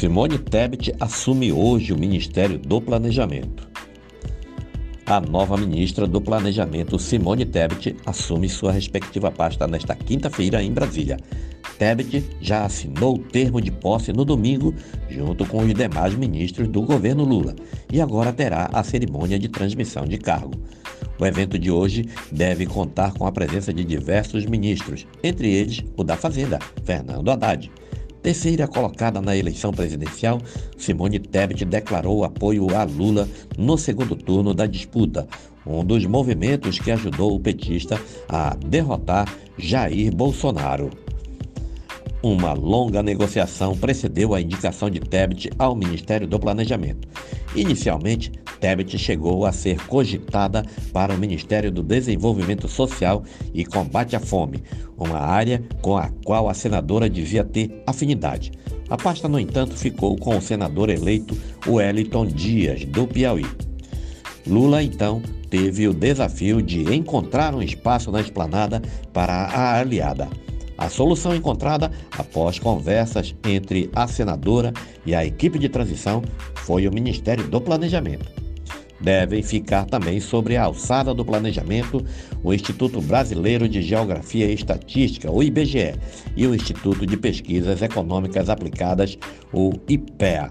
Simone Tebet assume hoje o Ministério do Planejamento. A nova ministra do Planejamento, Simone Tebet, assume sua respectiva pasta nesta quinta-feira em Brasília. Tebet já assinou o termo de posse no domingo, junto com os demais ministros do governo Lula, e agora terá a cerimônia de transmissão de cargo. O evento de hoje deve contar com a presença de diversos ministros, entre eles o da Fazenda, Fernando Haddad. Terceira colocada na eleição presidencial, Simone Tebet declarou apoio a Lula no segundo turno da disputa, um dos movimentos que ajudou o petista a derrotar Jair Bolsonaro. Uma longa negociação precedeu a indicação de Tebet ao Ministério do Planejamento. Inicialmente, Tebet chegou a ser cogitada para o Ministério do Desenvolvimento Social e Combate à Fome, uma área com a qual a senadora devia ter afinidade. A pasta, no entanto, ficou com o senador eleito Wellington Dias, do Piauí. Lula, então, teve o desafio de encontrar um espaço na esplanada para a aliada. A solução encontrada após conversas entre a senadora e a equipe de transição foi o Ministério do Planejamento. Devem ficar também sobre a alçada do planejamento o Instituto Brasileiro de Geografia e Estatística, o IBGE, e o Instituto de Pesquisas Econômicas Aplicadas, o IPEA.